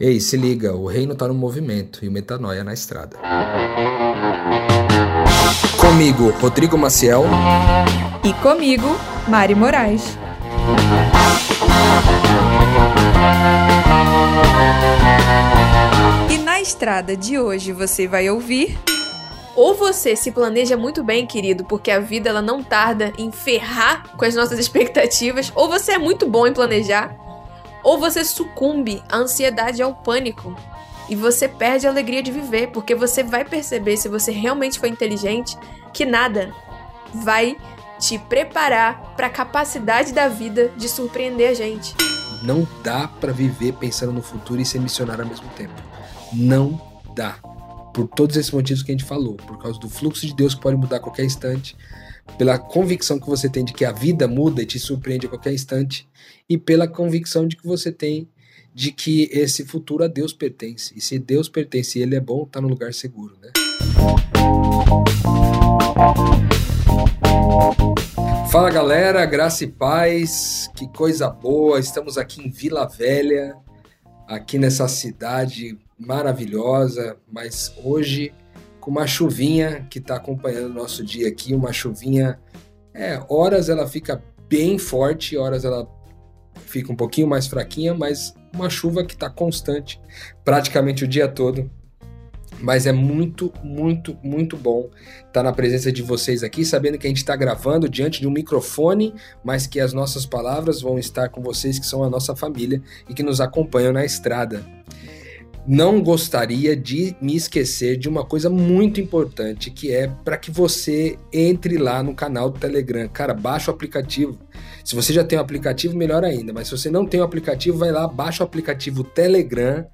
Ei, se liga, o reino tá no movimento e o metanoia na estrada. Comigo, Rodrigo Maciel. E comigo, Mari Moraes. E na estrada de hoje você vai ouvir. Ou você se planeja muito bem, querido, porque a vida ela não tarda em ferrar com as nossas expectativas, ou você é muito bom em planejar, ou você sucumbe à ansiedade e ao pânico. E você perde a alegria de viver, porque você vai perceber, se você realmente for inteligente, que nada vai te preparar para a capacidade da vida de surpreender a gente. Não dá para viver pensando no futuro e ser missionário ao mesmo tempo. Não dá. Por todos esses motivos que a gente falou, por causa do fluxo de Deus que pode mudar a qualquer instante, pela convicção que você tem de que a vida muda e te surpreende a qualquer instante, e pela convicção de que você tem de que esse futuro a Deus pertence. E se Deus pertence e Ele é bom, tá no lugar seguro, né? Fala galera, graça e paz, que coisa boa, estamos aqui em Vila Velha, aqui nessa cidade maravilhosa, mas hoje com uma chuvinha que está acompanhando o nosso dia aqui, uma chuvinha, é, horas ela fica bem forte, horas ela fica um pouquinho mais fraquinha, mas uma chuva que está constante praticamente o dia todo. Mas é muito, muito, muito bom estar tá na presença de vocês aqui, sabendo que a gente está gravando diante de um microfone, mas que as nossas palavras vão estar com vocês, que são a nossa família e que nos acompanham na estrada não gostaria de me esquecer de uma coisa muito importante, que é para que você entre lá no canal do Telegram. Cara, baixa o aplicativo. Se você já tem o aplicativo, melhor ainda. Mas se você não tem o aplicativo, vai lá, baixa o aplicativo Telegram,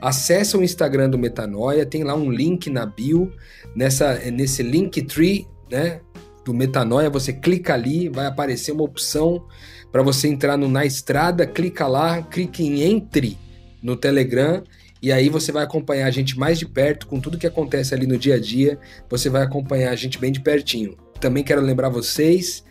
acessa o Instagram do Metanoia, tem lá um link na bio, nessa, nesse Linktree, né? Do Metanoia, você clica ali, vai aparecer uma opção para você entrar no Na Estrada, clica lá, clique em Entre no Telegram e aí você vai acompanhar a gente mais de perto com tudo que acontece ali no dia a dia. Você vai acompanhar a gente bem de pertinho. Também quero lembrar vocês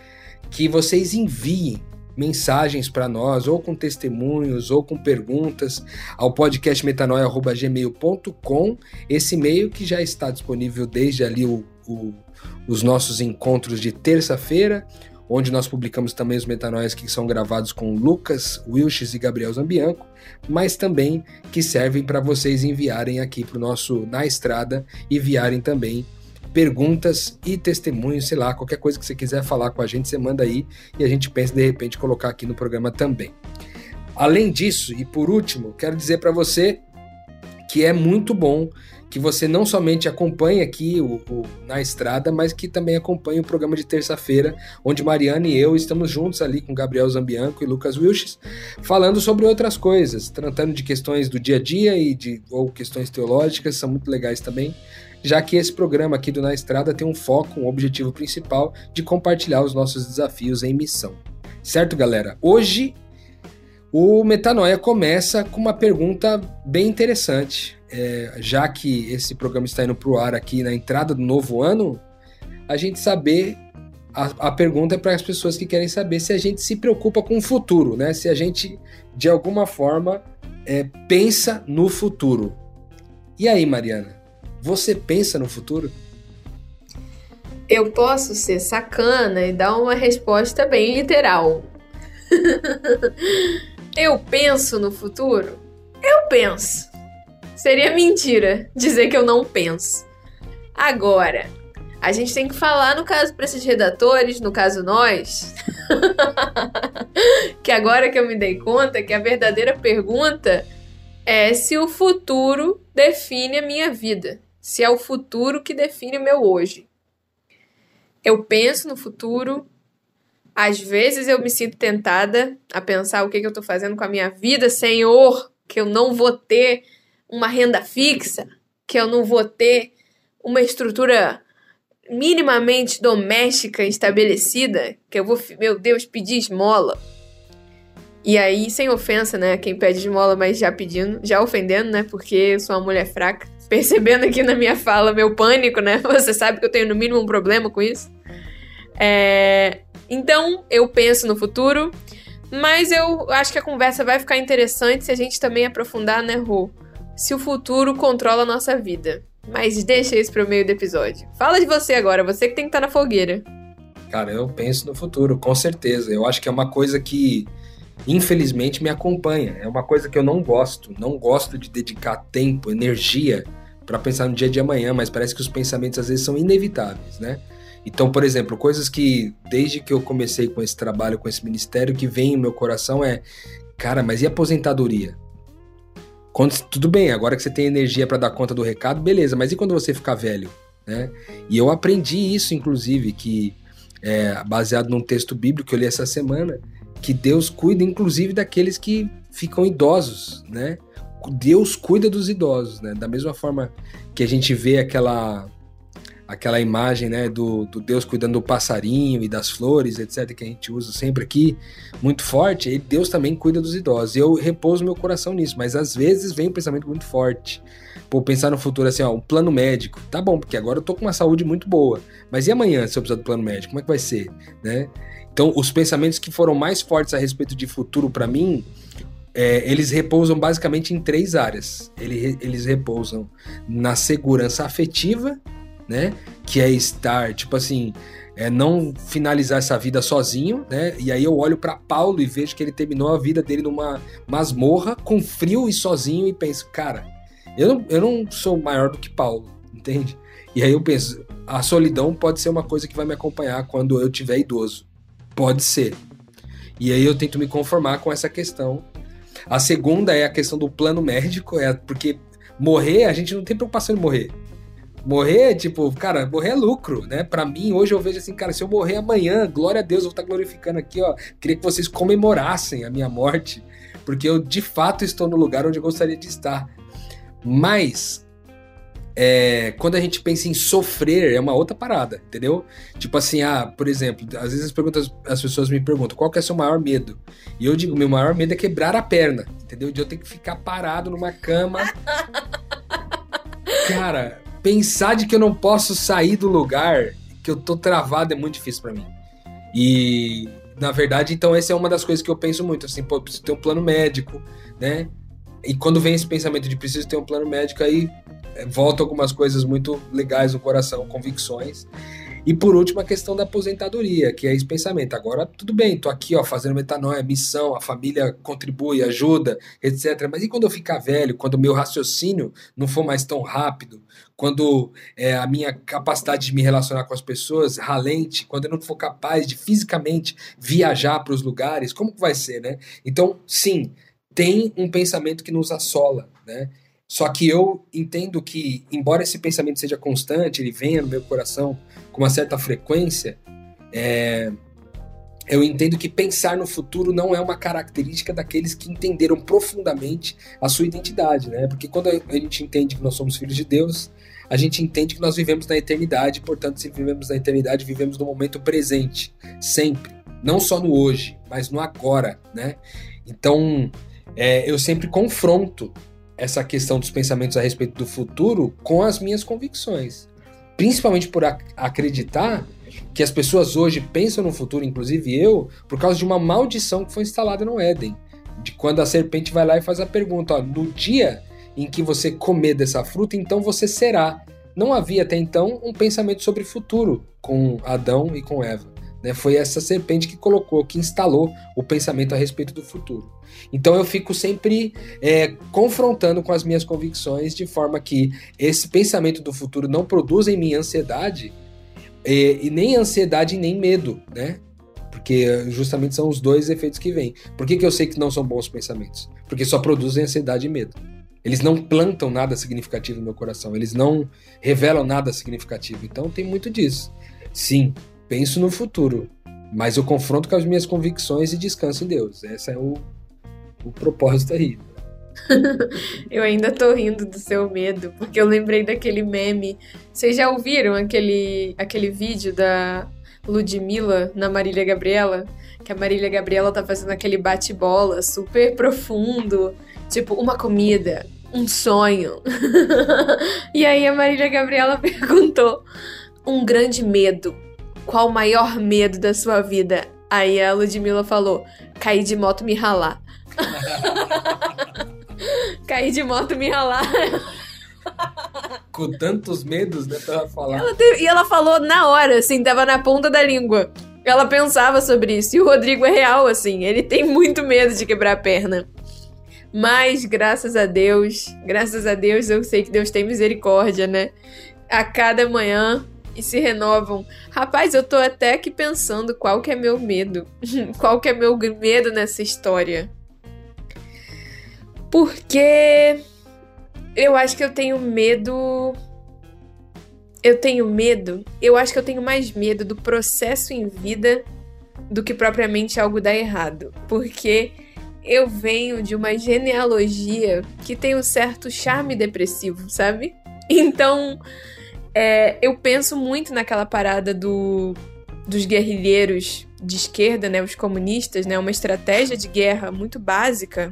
que vocês enviem mensagens para nós, ou com testemunhos, ou com perguntas, ao podcast metanoia.gmail.com, esse e-mail que já está disponível desde ali o, o, os nossos encontros de terça-feira, onde nós publicamos também os metanóis que são gravados com Lucas Wilches e Gabriel Zambianco, mas também que servem para vocês enviarem aqui para o nosso Na Estrada e enviarem também perguntas e testemunhos, sei lá, qualquer coisa que você quiser falar com a gente, você manda aí e a gente pensa de repente colocar aqui no programa também. Além disso, e por último, quero dizer para você que é muito bom que você não somente acompanhe aqui o, o, na estrada, mas que também acompanhe o programa de terça-feira, onde Mariana e eu estamos juntos ali com Gabriel Zambianco e Lucas Wilches, falando sobre outras coisas, tratando de questões do dia a dia e de ou questões teológicas, são muito legais também, já que esse programa aqui do Na Estrada tem um foco, um objetivo principal de compartilhar os nossos desafios em missão. Certo, galera? Hoje o Metanoia começa com uma pergunta bem interessante é, já que esse programa está indo para o ar aqui na entrada do novo ano, a gente saber. A, a pergunta é para as pessoas que querem saber se a gente se preocupa com o futuro, né? Se a gente, de alguma forma, é, pensa no futuro. E aí, Mariana? Você pensa no futuro? Eu posso ser sacana e dar uma resposta bem literal. eu penso no futuro? Eu penso. Seria mentira dizer que eu não penso. Agora, a gente tem que falar, no caso, para esses redatores, no caso nós, que agora que eu me dei conta que a verdadeira pergunta é se o futuro define a minha vida. Se é o futuro que define o meu hoje. Eu penso no futuro, às vezes eu me sinto tentada a pensar o que, que eu estou fazendo com a minha vida, Senhor, que eu não vou ter uma renda fixa, que eu não vou ter uma estrutura minimamente doméstica estabelecida, que eu vou, meu Deus, pedir esmola. E aí, sem ofensa, né? Quem pede esmola, mas já pedindo, já ofendendo, né? Porque eu sou uma mulher fraca. Percebendo aqui na minha fala meu pânico, né? Você sabe que eu tenho no mínimo um problema com isso. É... Então, eu penso no futuro. Mas eu acho que a conversa vai ficar interessante se a gente também aprofundar, né, Rô? Se o futuro controla a nossa vida. Mas deixa isso para o meio do episódio. Fala de você agora, você que tem que estar tá na fogueira. Cara, eu penso no futuro, com certeza. Eu acho que é uma coisa que, infelizmente, me acompanha. É uma coisa que eu não gosto. Não gosto de dedicar tempo, energia para pensar no dia de amanhã, mas parece que os pensamentos às vezes são inevitáveis, né? Então, por exemplo, coisas que desde que eu comecei com esse trabalho, com esse ministério, que vem no meu coração é, cara, mas e aposentadoria? Quando, tudo bem, agora que você tem energia para dar conta do recado, beleza, mas e quando você ficar velho? Né? E eu aprendi isso, inclusive, que é, baseado num texto bíblico que eu li essa semana, que Deus cuida, inclusive, daqueles que ficam idosos, né? Deus cuida dos idosos, né? Da mesma forma que a gente vê aquela aquela imagem né, do, do, Deus cuidando do passarinho e das flores, etc., que a gente usa sempre aqui, muito forte, e Deus também cuida dos idosos. Eu repouso meu coração nisso, mas às vezes vem um pensamento muito forte. Pô, pensar no futuro assim, ó, um plano médico. Tá bom, porque agora eu tô com uma saúde muito boa. Mas e amanhã, se eu precisar do plano médico? Como é que vai ser? Né? Então, os pensamentos que foram mais fortes a respeito de futuro para mim, é, eles repousam basicamente em três áreas. Eles, eles repousam na segurança afetiva, né? Que é estar, tipo assim, é não finalizar essa vida sozinho, né? E aí eu olho para Paulo e vejo que ele terminou a vida dele numa masmorra, com frio e sozinho, e penso, cara, eu não, eu não sou maior do que Paulo, entende? E aí eu penso, a solidão pode ser uma coisa que vai me acompanhar quando eu tiver idoso. Pode ser. E aí eu tento me conformar com essa questão. A segunda é a questão do plano médico, é porque morrer, a gente não tem preocupação em morrer. Morrer, tipo, cara, morrer é lucro, né? Para mim, hoje eu vejo assim, cara, se eu morrer amanhã, glória a Deus, eu vou estar tá glorificando aqui, ó. Queria que vocês comemorassem a minha morte, porque eu de fato estou no lugar onde eu gostaria de estar. Mas, é, quando a gente pensa em sofrer, é uma outra parada, entendeu? Tipo assim, ah, por exemplo, às vezes as, perguntas, as pessoas me perguntam qual que é o seu maior medo? E eu digo, meu maior medo é quebrar a perna, entendeu? De eu ter que ficar parado numa cama. Cara, pensar de que eu não posso sair do lugar, que eu tô travado é muito difícil para mim. E na verdade, então essa é uma das coisas que eu penso muito, assim, pô, preciso ter um plano médico, né? E quando vem esse pensamento de preciso ter um plano médico, aí é, volta algumas coisas muito legais no coração, convicções. E por último, a questão da aposentadoria, que é esse pensamento. Agora, tudo bem, tô aqui, ó, fazendo metanoia, missão, a família contribui, ajuda, etc. Mas e quando eu ficar velho, quando o meu raciocínio não for mais tão rápido, quando é, a minha capacidade de me relacionar com as pessoas ralente, quando eu não for capaz de fisicamente viajar para os lugares, como que vai ser, né? Então, sim, tem um pensamento que nos assola, né? Só que eu entendo que, embora esse pensamento seja constante, ele venha no meu coração com uma certa frequência, é, eu entendo que pensar no futuro não é uma característica daqueles que entenderam profundamente a sua identidade, né? Porque quando a gente entende que nós somos filhos de Deus, a gente entende que nós vivemos na eternidade, portanto, se vivemos na eternidade, vivemos no momento presente, sempre. Não só no hoje, mas no agora, né? Então, é, eu sempre confronto essa questão dos pensamentos a respeito do futuro com as minhas convicções. Principalmente por ac acreditar que as pessoas hoje pensam no futuro, inclusive eu, por causa de uma maldição que foi instalada no Éden. De quando a serpente vai lá e faz a pergunta: ó, no dia em que você comer dessa fruta, então você será. Não havia até então um pensamento sobre futuro com Adão e com Eva. Né? Foi essa serpente que colocou, que instalou o pensamento a respeito do futuro. Então eu fico sempre é, confrontando com as minhas convicções, de forma que esse pensamento do futuro não produza em mim ansiedade, é, e nem ansiedade nem medo, né? Porque justamente são os dois efeitos que vêm. Por que, que eu sei que não são bons pensamentos? Porque só produzem ansiedade e medo. Eles não plantam nada significativo no meu coração, eles não revelam nada significativo. Então tem muito disso. Sim, penso no futuro, mas eu confronto com as minhas convicções e descanso em Deus. Esse é o, o propósito aí. eu ainda tô rindo do seu medo, porque eu lembrei daquele meme. Vocês já ouviram aquele, aquele vídeo da Ludmilla na Marília Gabriela? Que a Marília Gabriela tá fazendo aquele bate-bola super profundo, tipo uma comida, um sonho. e aí a Marília Gabriela perguntou: um grande medo. Qual o maior medo da sua vida? Aí a Ludmilla falou: cair de moto me ralar. cair de moto me ralar. Com tantos medos, né, pra falar. Ela teve- e ela falou na hora, assim, tava na ponta da língua. Ela pensava sobre isso. E o Rodrigo é real, assim. Ele tem muito medo de quebrar a perna. Mas, graças a Deus, graças a Deus, eu sei que Deus tem misericórdia, né? A cada manhã e se renovam. Rapaz, eu tô até aqui pensando qual que é meu medo. qual que é meu medo nessa história. Porque eu acho que eu tenho medo eu tenho medo, eu acho que eu tenho mais medo do processo em vida do que propriamente algo dar errado. Porque eu venho de uma genealogia que tem um certo charme depressivo, sabe? Então, é, eu penso muito naquela parada do, dos guerrilheiros de esquerda, né? Os comunistas, né? Uma estratégia de guerra muito básica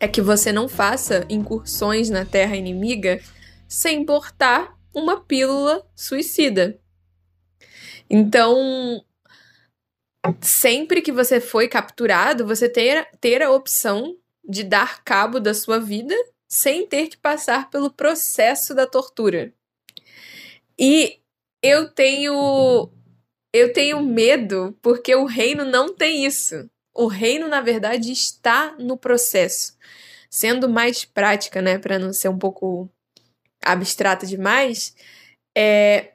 é que você não faça incursões na terra inimiga sem portar uma pílula suicida. Então, sempre que você foi capturado, você ter, ter a opção de dar cabo da sua vida sem ter que passar pelo processo da tortura. E eu tenho eu tenho medo porque o reino não tem isso. O reino, na verdade, está no processo. Sendo mais prática, né, para não ser um pouco abstrata demais, é,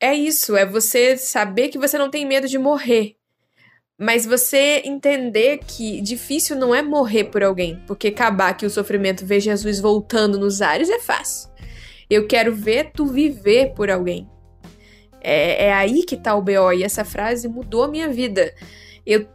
é isso, é você saber que você não tem medo de morrer. Mas você entender que difícil não é morrer por alguém, porque acabar que o sofrimento ver Jesus voltando nos ares é fácil. Eu quero ver tu viver por alguém. É, é aí que tá o BO, e essa frase mudou a minha vida. Eu,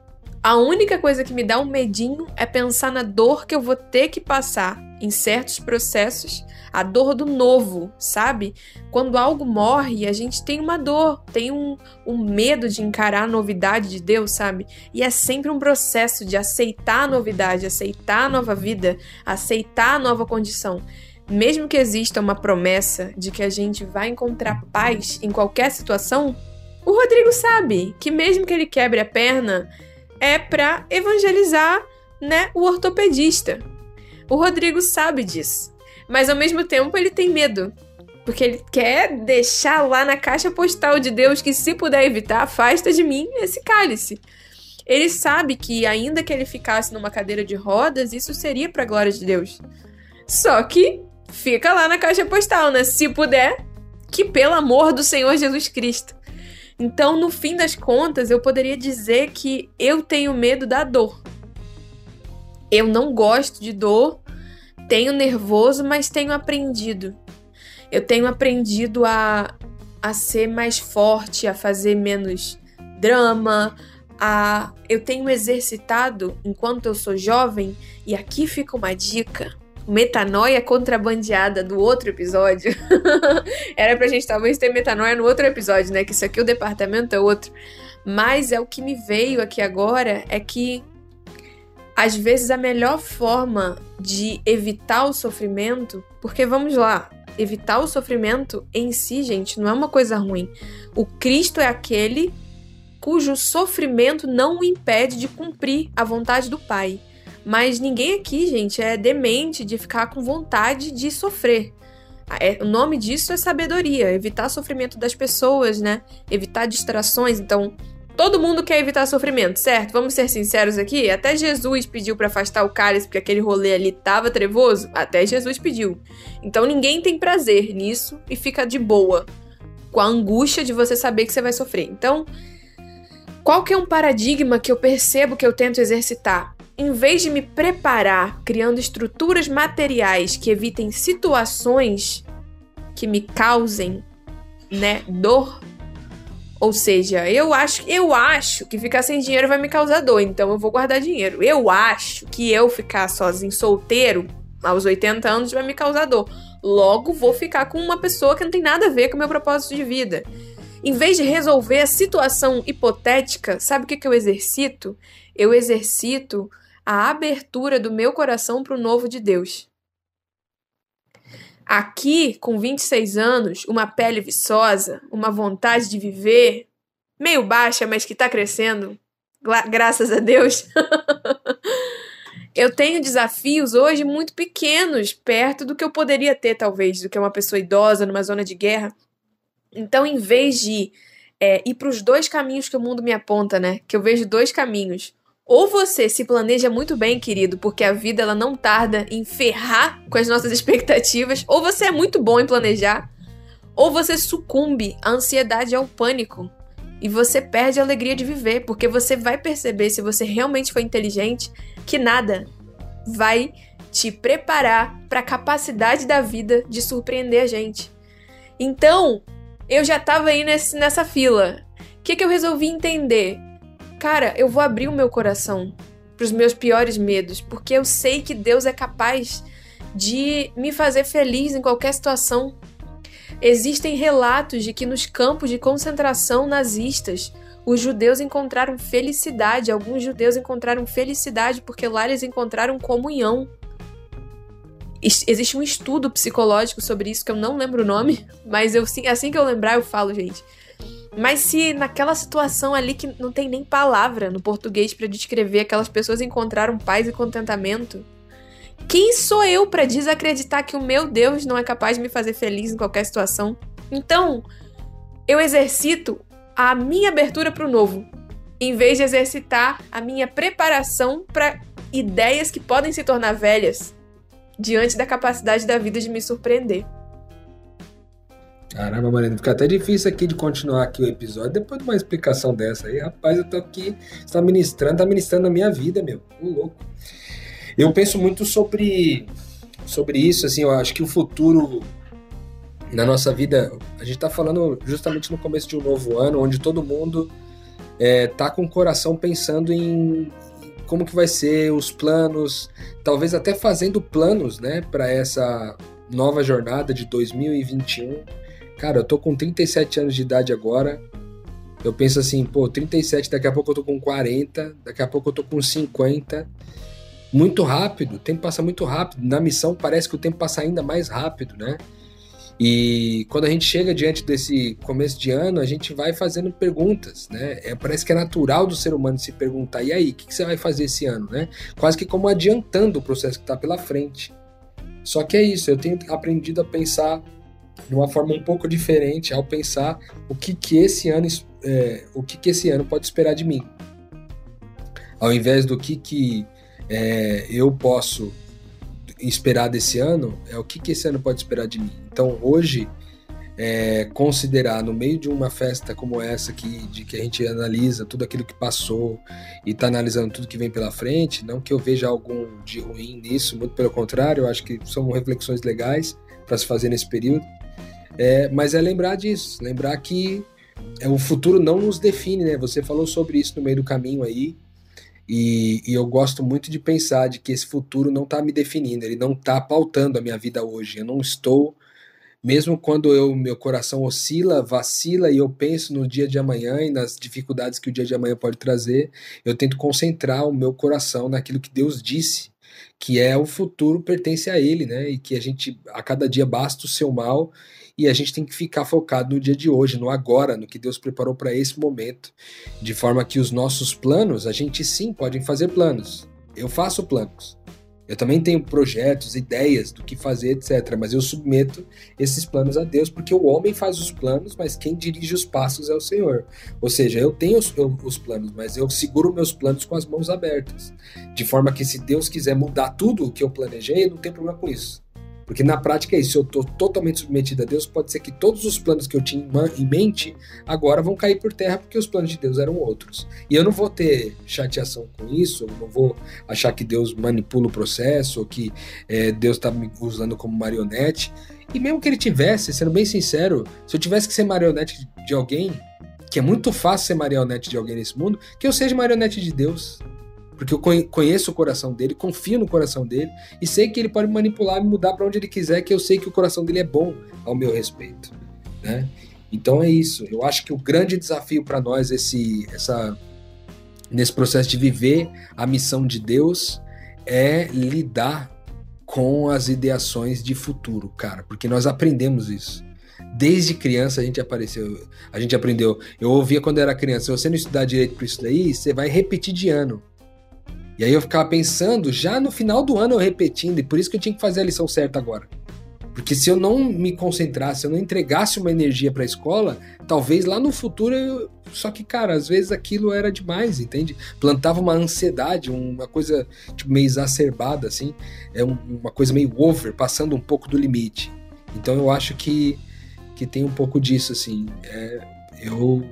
a única coisa que me dá um medinho é pensar na dor que eu vou ter que passar em certos processos a dor do novo, sabe? Quando algo morre, a gente tem uma dor, tem um, um medo de encarar a novidade de Deus, sabe? E é sempre um processo de aceitar a novidade, aceitar a nova vida, aceitar a nova condição. Mesmo que exista uma promessa de que a gente vai encontrar paz em qualquer situação, o Rodrigo sabe que mesmo que ele quebre a perna, é para evangelizar, né, o ortopedista. O Rodrigo sabe disso. Mas ao mesmo tempo ele tem medo. Porque ele quer deixar lá na caixa postal de Deus que, se puder evitar, afasta de mim esse cálice. Ele sabe que, ainda que ele ficasse numa cadeira de rodas, isso seria para a glória de Deus. Só que fica lá na caixa postal, né? Se puder, que pelo amor do Senhor Jesus Cristo. Então, no fim das contas, eu poderia dizer que eu tenho medo da dor. Eu não gosto de dor, tenho nervoso, mas tenho aprendido. Eu tenho aprendido a, a ser mais forte, a fazer menos drama, a eu tenho exercitado enquanto eu sou jovem, e aqui fica uma dica. Metanoia contrabandeada do outro episódio. Era pra gente talvez ter metanoia no outro episódio, né? Que isso aqui o departamento é outro. Mas é o que me veio aqui agora é que às vezes a melhor forma de evitar o sofrimento, porque vamos lá, evitar o sofrimento em si, gente, não é uma coisa ruim. O Cristo é aquele cujo sofrimento não o impede de cumprir a vontade do Pai. Mas ninguém aqui, gente, é demente de ficar com vontade de sofrer. É, o nome disso é sabedoria, evitar sofrimento das pessoas, né? Evitar distrações. Então, todo mundo quer evitar sofrimento, certo? Vamos ser sinceros aqui. Até Jesus pediu para afastar o cálice porque aquele rolê ali tava trevoso. Até Jesus pediu. Então, ninguém tem prazer nisso e fica de boa com a angústia de você saber que você vai sofrer. Então, qual que é um paradigma que eu percebo que eu tento exercitar? Em vez de me preparar criando estruturas materiais que evitem situações que me causem, né, dor, ou seja, eu acho, eu acho que ficar sem dinheiro vai me causar dor, então eu vou guardar dinheiro. Eu acho que eu ficar sozinho, solteiro, aos 80 anos vai me causar dor. Logo vou ficar com uma pessoa que não tem nada a ver com o meu propósito de vida. Em vez de resolver a situação hipotética, sabe o que, que eu exercito? Eu exercito a abertura do meu coração para o novo de Deus. Aqui, com 26 anos, uma pele viçosa, uma vontade de viver, meio baixa, mas que está crescendo, graças a Deus. eu tenho desafios hoje muito pequenos, perto do que eu poderia ter, talvez, do que uma pessoa idosa numa zona de guerra. Então, em vez de é, ir para os dois caminhos que o mundo me aponta, né? Que eu vejo dois caminhos. Ou você se planeja muito bem, querido, porque a vida ela não tarda em ferrar com as nossas expectativas, ou você é muito bom em planejar, ou você sucumbe à ansiedade e ao pânico. E você perde a alegria de viver, porque você vai perceber, se você realmente for inteligente, que nada vai te preparar para a capacidade da vida de surpreender a gente. Então, eu já tava aí nesse, nessa fila. O que, que eu resolvi entender? Cara, eu vou abrir o meu coração para os meus piores medos, porque eu sei que Deus é capaz de me fazer feliz em qualquer situação. Existem relatos de que nos campos de concentração nazistas, os judeus encontraram felicidade. Alguns judeus encontraram felicidade porque lá eles encontraram comunhão. Existe um estudo psicológico sobre isso que eu não lembro o nome, mas eu assim que eu lembrar eu falo, gente. Mas se naquela situação ali que não tem nem palavra no português para descrever, aquelas pessoas encontraram paz e contentamento, quem sou eu para desacreditar que o meu Deus não é capaz de me fazer feliz em qualquer situação? Então, eu exercito a minha abertura para o novo, em vez de exercitar a minha preparação para ideias que podem se tornar velhas diante da capacidade da vida de me surpreender. Caramba, Mariana, fica até difícil aqui de continuar aqui o episódio depois de uma explicação dessa aí. Rapaz, eu tô aqui, você tá ministrando, tá ministrando a minha vida, meu. O louco. Eu penso muito sobre, sobre isso, assim, eu acho que o futuro na nossa vida, a gente tá falando justamente no começo de um novo ano, onde todo mundo é, tá com o coração pensando em como que vai ser os planos, talvez até fazendo planos, né, para essa nova jornada de 2021 Cara, eu tô com 37 anos de idade agora. Eu penso assim, pô, 37, daqui a pouco eu tô com 40, daqui a pouco eu tô com 50. Muito rápido, o tempo passa muito rápido. Na missão parece que o tempo passa ainda mais rápido, né? E quando a gente chega diante desse começo de ano, a gente vai fazendo perguntas, né? É, parece que é natural do ser humano se perguntar: e aí, o que, que, você vai fazer esse ano, né? Quase que como adiantando o processo que está pela frente. Só que é isso, eu tenho aprendido a pensar de uma forma um pouco diferente ao pensar o que, que esse ano é, o que, que esse ano pode esperar de mim. Ao invés do que, que é, eu posso esperar desse ano é o que, que esse ano pode esperar de mim. Então hoje é, considerar no meio de uma festa como essa que, de que a gente analisa tudo aquilo que passou e está analisando tudo que vem pela frente, não que eu veja algum de ruim nisso, muito pelo contrário, eu acho que são reflexões legais para se fazer nesse período, é, mas é lembrar disso, lembrar que é, o futuro não nos define, né? Você falou sobre isso no meio do caminho aí, e, e eu gosto muito de pensar de que esse futuro não está me definindo, ele não está pautando a minha vida hoje. Eu não estou, mesmo quando eu, meu coração oscila, vacila e eu penso no dia de amanhã e nas dificuldades que o dia de amanhã pode trazer, eu tento concentrar o meu coração naquilo que Deus disse que é o futuro pertence a ele, né? E que a gente a cada dia basta o seu mal e a gente tem que ficar focado no dia de hoje, no agora, no que Deus preparou para esse momento, de forma que os nossos planos, a gente sim pode fazer planos. Eu faço planos. Eu também tenho projetos, ideias do que fazer, etc. Mas eu submeto esses planos a Deus, porque o homem faz os planos, mas quem dirige os passos é o Senhor. Ou seja, eu tenho os, eu, os planos, mas eu seguro meus planos com as mãos abertas. De forma que, se Deus quiser mudar tudo o que eu planejei, não tenho problema com isso. Porque na prática é isso, eu estou totalmente submetido a Deus, pode ser que todos os planos que eu tinha em mente agora vão cair por terra porque os planos de Deus eram outros. E eu não vou ter chateação com isso, eu não vou achar que Deus manipula o processo ou que é, Deus está me usando como marionete. E mesmo que ele tivesse, sendo bem sincero, se eu tivesse que ser marionete de alguém, que é muito fácil ser marionete de alguém nesse mundo, que eu seja marionete de Deus porque eu conheço o coração dele, confio no coração dele e sei que ele pode manipular e mudar para onde ele quiser, que eu sei que o coração dele é bom ao meu respeito, né? Então é isso. Eu acho que o grande desafio para nós esse essa nesse processo de viver a missão de Deus é lidar com as ideações de futuro, cara, porque nós aprendemos isso. Desde criança a gente apareceu, a gente aprendeu. Eu ouvia quando era criança, se você não estudar direito para isso daí, você vai repetir de ano. E aí eu ficava pensando, já no final do ano eu repetindo, e por isso que eu tinha que fazer a lição certa agora. Porque se eu não me concentrasse, se eu não entregasse uma energia para a escola, talvez lá no futuro eu... Só que, cara, às vezes aquilo era demais, entende? Plantava uma ansiedade, uma coisa tipo, meio exacerbada, assim. É uma coisa meio over, passando um pouco do limite. Então eu acho que, que tem um pouco disso, assim. É, eu,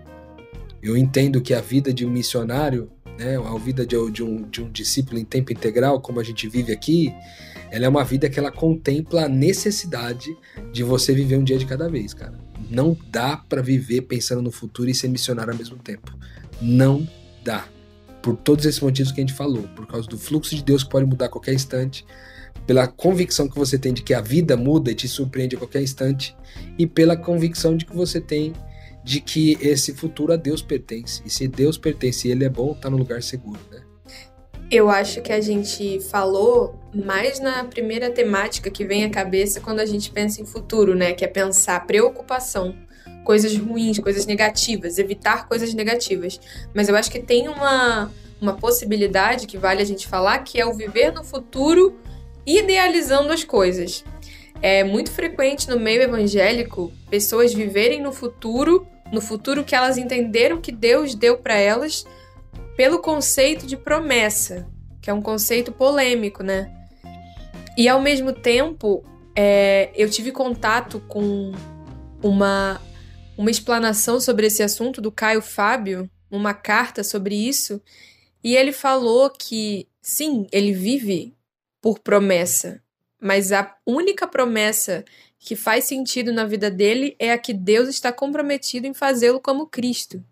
eu entendo que a vida de um missionário né, a vida de, de, um, de um discípulo em tempo integral, como a gente vive aqui, ela é uma vida que ela contempla a necessidade de você viver um dia de cada vez, cara. Não dá para viver pensando no futuro e ser missionário ao mesmo tempo. Não dá. Por todos esses motivos que a gente falou, por causa do fluxo de Deus que pode mudar a qualquer instante, pela convicção que você tem de que a vida muda e te surpreende a qualquer instante, e pela convicção de que você tem de que esse futuro a Deus pertence. E se Deus pertence e ele é bom, tá no lugar seguro, né? Eu acho que a gente falou mais na primeira temática que vem à cabeça quando a gente pensa em futuro, né? Que é pensar preocupação, coisas ruins, coisas negativas, evitar coisas negativas. Mas eu acho que tem uma, uma possibilidade que vale a gente falar, que é o viver no futuro idealizando as coisas. É muito frequente no meio evangélico pessoas viverem no futuro no futuro que elas entenderam que Deus deu para elas pelo conceito de promessa, que é um conceito polêmico, né? E ao mesmo tempo, é, eu tive contato com uma, uma explanação sobre esse assunto do Caio Fábio, uma carta sobre isso, e ele falou que sim, ele vive por promessa, mas a única promessa que faz sentido na vida dele é a que Deus está comprometido em fazê-lo como Cristo.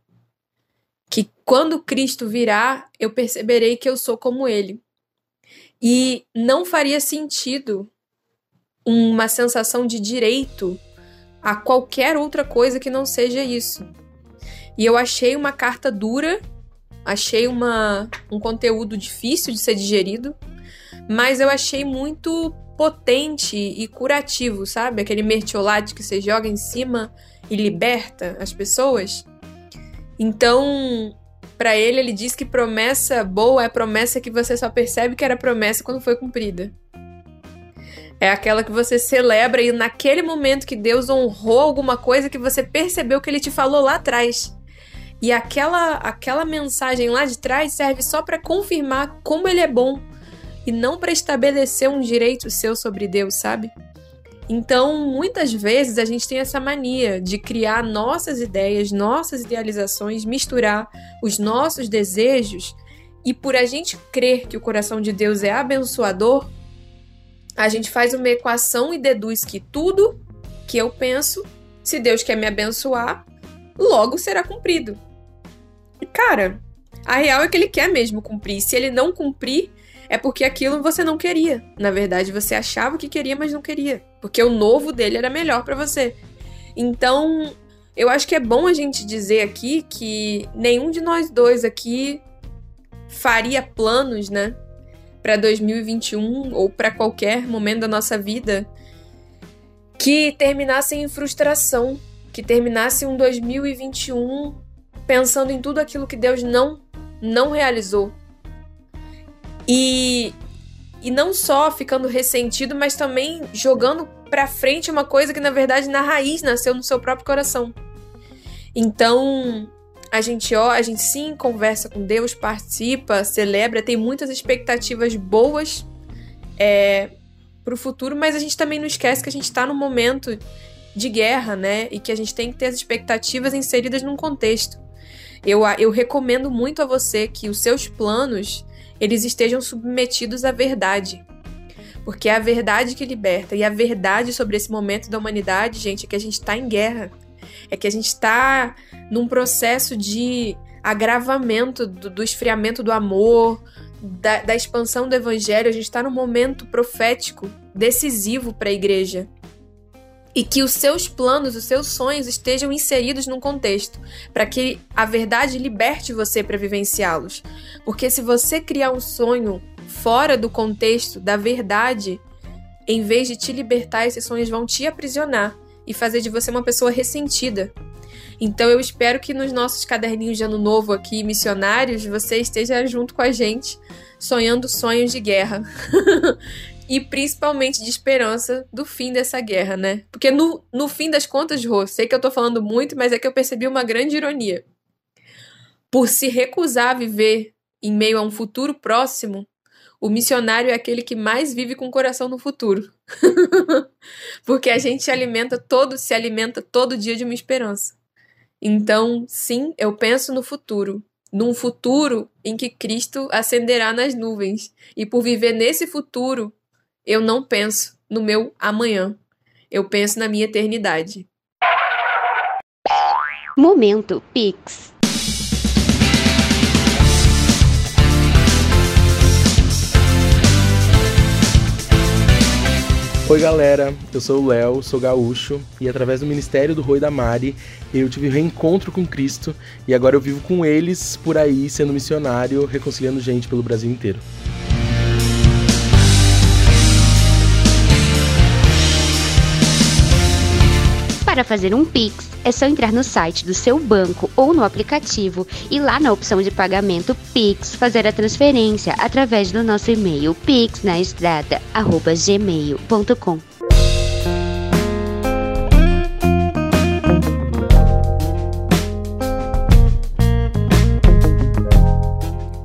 Que quando Cristo virá, eu perceberei que eu sou como ele. E não faria sentido uma sensação de direito a qualquer outra coisa que não seja isso. E eu achei uma carta dura, achei uma, um conteúdo difícil de ser digerido, mas eu achei muito potente e curativo, sabe? Aquele mertiolate que você joga em cima e liberta as pessoas. Então, para ele, ele diz que promessa boa é promessa que você só percebe que era promessa quando foi cumprida. É aquela que você celebra e naquele momento que Deus honrou alguma coisa que você percebeu que ele te falou lá atrás. E aquela aquela mensagem lá de trás serve só para confirmar como ele é bom e não para estabelecer um direito seu sobre Deus, sabe? Então, muitas vezes a gente tem essa mania de criar nossas ideias, nossas idealizações, misturar os nossos desejos e por a gente crer que o coração de Deus é abençoador, a gente faz uma equação e deduz que tudo que eu penso, se Deus quer me abençoar, logo será cumprido. E cara, a real é que ele quer mesmo cumprir. Se ele não cumprir, é porque aquilo você não queria. Na verdade, você achava que queria, mas não queria. Porque o novo dele era melhor para você. Então, eu acho que é bom a gente dizer aqui que nenhum de nós dois aqui faria planos, né, para 2021 ou para qualquer momento da nossa vida que terminassem em frustração, que terminasse um 2021 pensando em tudo aquilo que Deus não não realizou, e, e não só ficando ressentido, mas também jogando pra frente uma coisa que na verdade na raiz nasceu no seu próprio coração. Então, a gente ó, a gente sim conversa com Deus, participa, celebra, tem muitas expectativas boas é, pro futuro, mas a gente também não esquece que a gente tá num momento de guerra, né? E que a gente tem que ter as expectativas inseridas num contexto. Eu, eu recomendo muito a você que os seus planos eles estejam submetidos à verdade. Porque é a verdade que liberta. E a verdade sobre esse momento da humanidade, gente, é que a gente está em guerra. É que a gente está num processo de agravamento do, do esfriamento do amor, da, da, expansão do evangelho. A gente está num momento profético decisivo para a igreja e que os seus planos, os seus sonhos estejam inseridos num contexto, para que a verdade liberte você para vivenciá-los. Porque se você criar um sonho fora do contexto da verdade, em vez de te libertar, esses sonhos vão te aprisionar e fazer de você uma pessoa ressentida. Então eu espero que nos nossos caderninhos de ano novo aqui, missionários, você esteja junto com a gente, sonhando sonhos de guerra. e principalmente de esperança do fim dessa guerra, né? Porque no, no fim das contas, Rô, sei que eu tô falando muito, mas é que eu percebi uma grande ironia. Por se recusar a viver em meio a um futuro próximo, o missionário é aquele que mais vive com o coração no futuro. Porque a gente alimenta todo, se alimenta todo dia de uma esperança. Então, sim, eu penso no futuro, num futuro em que Cristo ascenderá nas nuvens. E por viver nesse futuro, eu não penso no meu amanhã. Eu penso na minha eternidade. Momento Pix. Oi galera, eu sou o Léo, sou gaúcho e através do ministério do Rui da Mari eu tive um reencontro com Cristo e agora eu vivo com eles por aí sendo missionário, reconciliando gente pelo Brasil inteiro. Para fazer um Pix, é só entrar no site do seu banco ou no aplicativo e lá na opção de pagamento Pix fazer a transferência através do nosso e-mail pixnaestrada@gmail.com.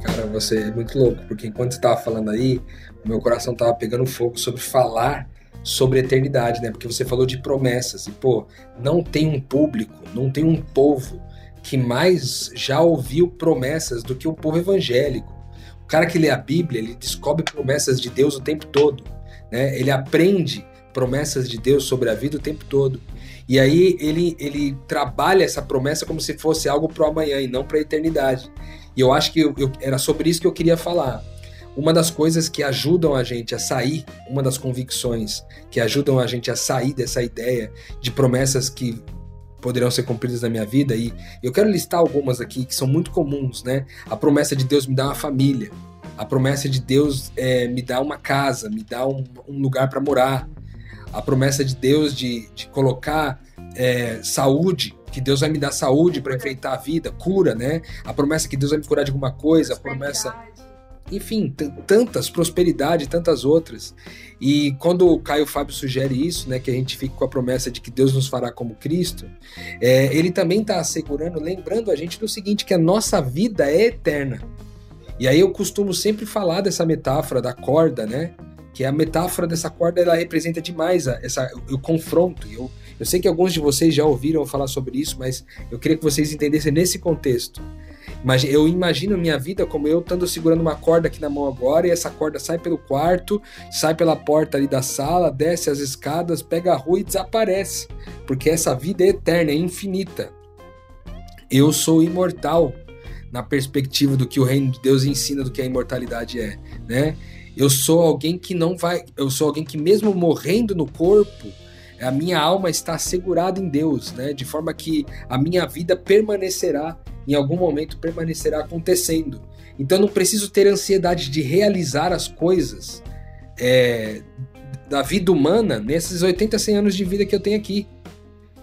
Cara, você é muito louco, porque enquanto você estava falando aí, meu coração estava pegando fogo sobre falar sobre eternidade, né? Porque você falou de promessas e pô, não tem um público, não tem um povo que mais já ouviu promessas do que o povo evangélico. O cara que lê a Bíblia, ele descobre promessas de Deus o tempo todo, né? Ele aprende promessas de Deus sobre a vida o tempo todo. E aí ele, ele trabalha essa promessa como se fosse algo para o amanhã e não para a eternidade. E eu acho que eu, eu, era sobre isso que eu queria falar. Uma das coisas que ajudam a gente a sair, uma das convicções que ajudam a gente a sair dessa ideia de promessas que poderão ser cumpridas na minha vida, e eu quero listar algumas aqui que são muito comuns, né? A promessa de Deus me dar uma família, a promessa de Deus é, me dar uma casa, me dar um, um lugar para morar, a promessa de Deus de, de colocar é, saúde, que Deus vai me dar saúde para enfrentar a vida, cura, né? A promessa que Deus vai me curar de alguma coisa, a promessa enfim, tantas, prosperidade, tantas outras. E quando o Caio Fábio sugere isso, né, que a gente fique com a promessa de que Deus nos fará como Cristo, é, ele também está assegurando, lembrando a gente do seguinte, que a nossa vida é eterna. E aí eu costumo sempre falar dessa metáfora da corda, né? Que a metáfora dessa corda, ela representa demais a, essa, o, o confronto. Eu, eu sei que alguns de vocês já ouviram falar sobre isso, mas eu queria que vocês entendessem nesse contexto. Mas eu imagino minha vida como eu estando segurando uma corda aqui na mão agora e essa corda sai pelo quarto, sai pela porta ali da sala, desce as escadas, pega a rua e desaparece. Porque essa vida é eterna, é infinita. Eu sou imortal na perspectiva do que o reino de Deus ensina do que a imortalidade é, né? Eu sou alguém que não vai, eu sou alguém que mesmo morrendo no corpo, a minha alma está assegurada em Deus, né? De forma que a minha vida permanecerá em algum momento permanecerá acontecendo. Então não preciso ter ansiedade de realizar as coisas é, da vida humana nesses 80, 100 anos de vida que eu tenho aqui.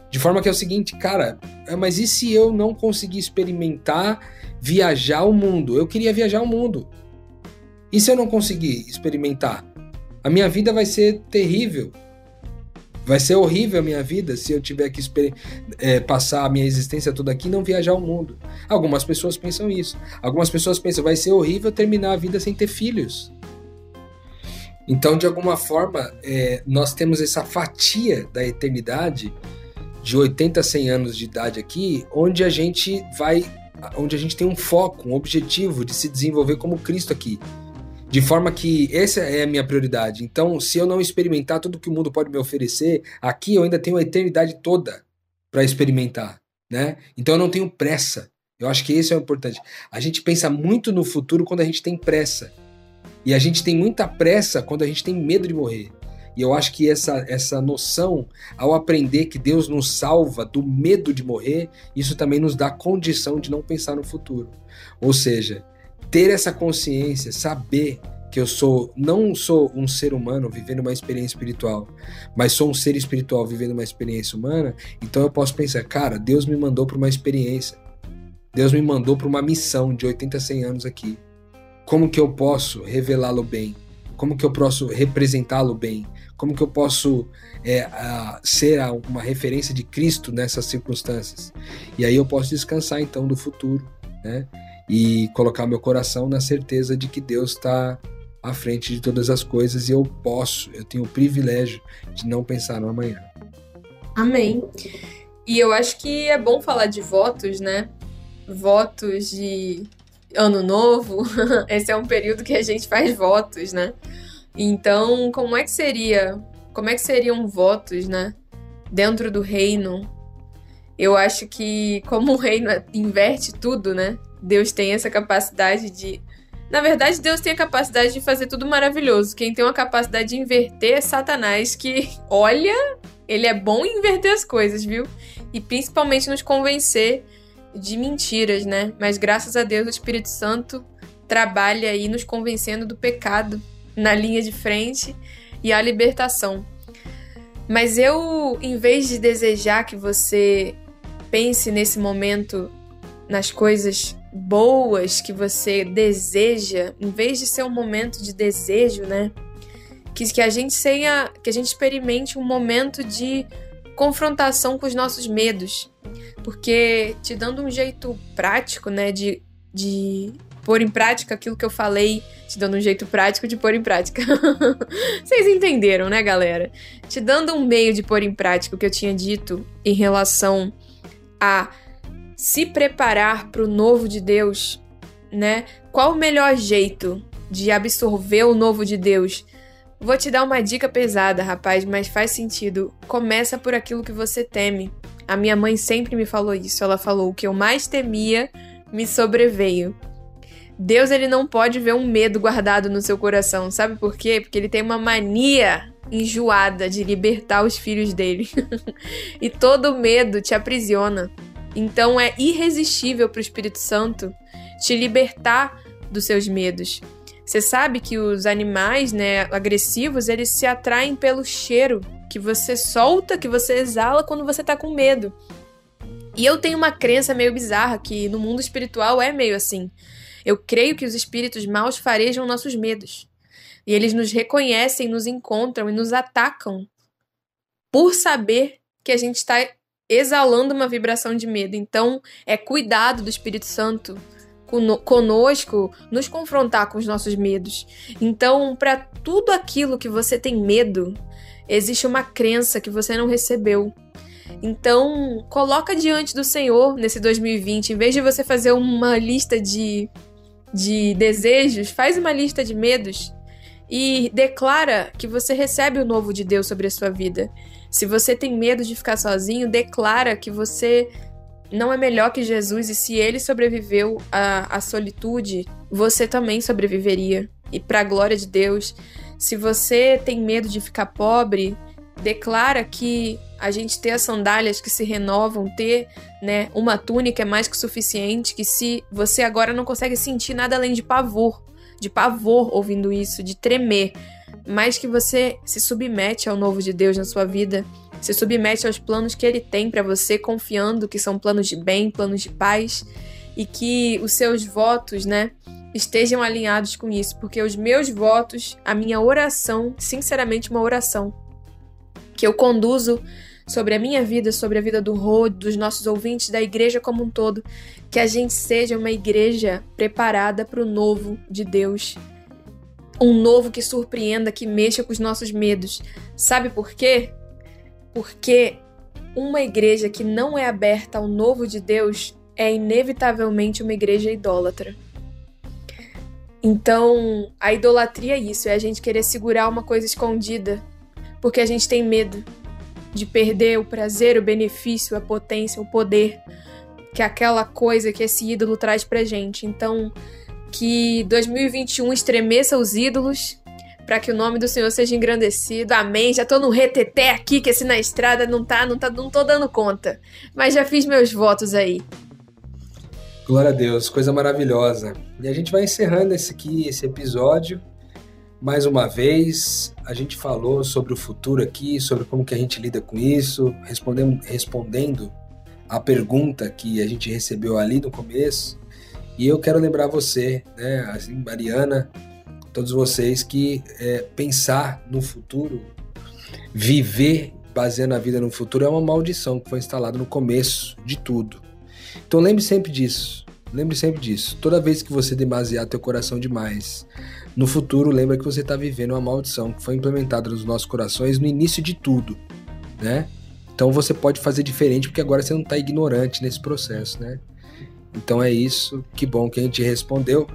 De forma que é o seguinte, cara, é, mas e se eu não conseguir experimentar viajar o mundo? Eu queria viajar o mundo. E se eu não conseguir experimentar? A minha vida vai ser terrível. Vai ser horrível a minha vida se eu tiver que é, passar a minha existência toda aqui e não viajar o mundo. Algumas pessoas pensam isso. Algumas pessoas pensam, vai ser horrível terminar a vida sem ter filhos. Então, de alguma forma, é, nós temos essa fatia da eternidade de 80 a 100 anos de idade aqui, onde a gente vai, onde a gente tem um foco, um objetivo de se desenvolver como Cristo aqui. De forma que essa é a minha prioridade. Então, se eu não experimentar tudo que o mundo pode me oferecer, aqui eu ainda tenho a eternidade toda para experimentar, né? Então eu não tenho pressa. Eu acho que isso é o importante. A gente pensa muito no futuro quando a gente tem pressa. E a gente tem muita pressa quando a gente tem medo de morrer. E eu acho que essa, essa noção, ao aprender que Deus nos salva do medo de morrer, isso também nos dá condição de não pensar no futuro. Ou seja, ter essa consciência, saber que eu sou não sou um ser humano vivendo uma experiência espiritual, mas sou um ser espiritual vivendo uma experiência humana, então eu posso pensar, cara, Deus me mandou para uma experiência. Deus me mandou para uma missão de 80, 100 anos aqui. Como que eu posso revelá-lo bem? Como que eu posso representá-lo bem? Como que eu posso é, ser uma referência de Cristo nessas circunstâncias? E aí eu posso descansar então do futuro, né? E colocar meu coração na certeza de que Deus está à frente de todas as coisas e eu posso, eu tenho o privilégio de não pensar no amanhã. Amém. E eu acho que é bom falar de votos, né? Votos de ano novo. Esse é um período que a gente faz votos, né? Então, como é que seria? Como é que seriam votos, né? Dentro do reino. Eu acho que como o reino inverte tudo, né? Deus tem essa capacidade de na verdade, Deus tem a capacidade de fazer tudo maravilhoso. Quem tem uma capacidade de inverter é Satanás, que, olha, ele é bom em inverter as coisas, viu? E principalmente nos convencer de mentiras, né? Mas graças a Deus o Espírito Santo trabalha aí nos convencendo do pecado na linha de frente e a libertação. Mas eu, em vez de desejar que você pense nesse momento nas coisas boas que você deseja, em vez de ser um momento de desejo, né? Que, que a gente tenha, que a gente experimente um momento de confrontação com os nossos medos. Porque te dando um jeito prático, né, de, de pôr em prática aquilo que eu falei, te dando um jeito prático de pôr em prática. Vocês entenderam, né, galera? Te dando um meio de pôr em prática o que eu tinha dito em relação a se preparar para o novo de Deus, né? Qual o melhor jeito de absorver o novo de Deus? Vou te dar uma dica pesada, rapaz, mas faz sentido. Começa por aquilo que você teme. A minha mãe sempre me falou isso. Ela falou: "O que eu mais temia me sobreveio". Deus ele não pode ver um medo guardado no seu coração, sabe por quê? Porque ele tem uma mania enjoada de libertar os filhos dele. e todo medo te aprisiona. Então é irresistível para o Espírito Santo te libertar dos seus medos. Você sabe que os animais, né, agressivos, eles se atraem pelo cheiro que você solta, que você exala quando você tá com medo. E eu tenho uma crença meio bizarra que no mundo espiritual é meio assim. Eu creio que os espíritos maus farejam nossos medos. E eles nos reconhecem, nos encontram e nos atacam por saber que a gente está exalando uma vibração de medo. Então, é cuidado do Espírito Santo conosco nos confrontar com os nossos medos. Então, para tudo aquilo que você tem medo, existe uma crença que você não recebeu. Então, coloca diante do Senhor nesse 2020, em vez de você fazer uma lista de, de desejos, faz uma lista de medos e declara que você recebe o novo de Deus sobre a sua vida. Se você tem medo de ficar sozinho, declara que você não é melhor que Jesus e se ele sobreviveu à, à solitude, você também sobreviveria. E para a glória de Deus, se você tem medo de ficar pobre, declara que a gente ter as sandálias que se renovam, ter né, uma túnica é mais que suficiente, que se você agora não consegue sentir nada além de pavor, de pavor ouvindo isso, de tremer, mas que você se submete ao novo de Deus na sua vida, se submete aos planos que ele tem para você, confiando que são planos de bem, planos de paz e que os seus votos, né, estejam alinhados com isso, porque os meus votos, a minha oração, sinceramente uma oração que eu conduzo sobre a minha vida, sobre a vida do Rod, dos nossos ouvintes, da igreja como um todo, que a gente seja uma igreja preparada para o novo de Deus um novo que surpreenda, que mexa com os nossos medos. Sabe por quê? Porque uma igreja que não é aberta ao novo de Deus é inevitavelmente uma igreja idólatra. Então, a idolatria é isso, é a gente querer segurar uma coisa escondida, porque a gente tem medo de perder o prazer, o benefício, a potência, o poder que aquela coisa que esse ídolo traz pra gente. Então, que 2021 estremeça os ídolos, para que o nome do Senhor seja engrandecido. Amém. Já tô no reteté aqui, que esse na estrada não tá, não tá, não tô dando conta. Mas já fiz meus votos aí. Glória a Deus, coisa maravilhosa. E a gente vai encerrando esse aqui, esse episódio. mais uma vez. A gente falou sobre o futuro aqui, sobre como que a gente lida com isso, respondendo, respondendo a pergunta que a gente recebeu ali no começo. E eu quero lembrar você, né, assim, Mariana, todos vocês, que é, pensar no futuro, viver baseando a vida no futuro é uma maldição que foi instalada no começo de tudo. Então lembre sempre disso. Lembre sempre disso. Toda vez que você demasiar teu coração demais, no futuro lembra que você está vivendo uma maldição que foi implementada nos nossos corações no início de tudo, né? Então você pode fazer diferente porque agora você não está ignorante nesse processo, né? Então é isso. Que bom que a gente respondeu.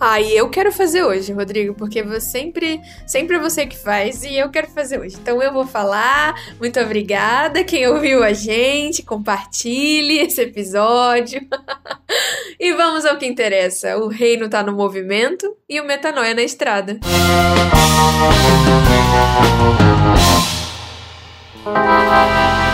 Ah, e eu quero fazer hoje, Rodrigo, porque sempre, sempre é você que faz e eu quero fazer hoje. Então eu vou falar. Muito obrigada quem ouviu a gente, compartilhe esse episódio. e vamos ao que interessa. O reino tá no movimento e o metanoia na estrada. Música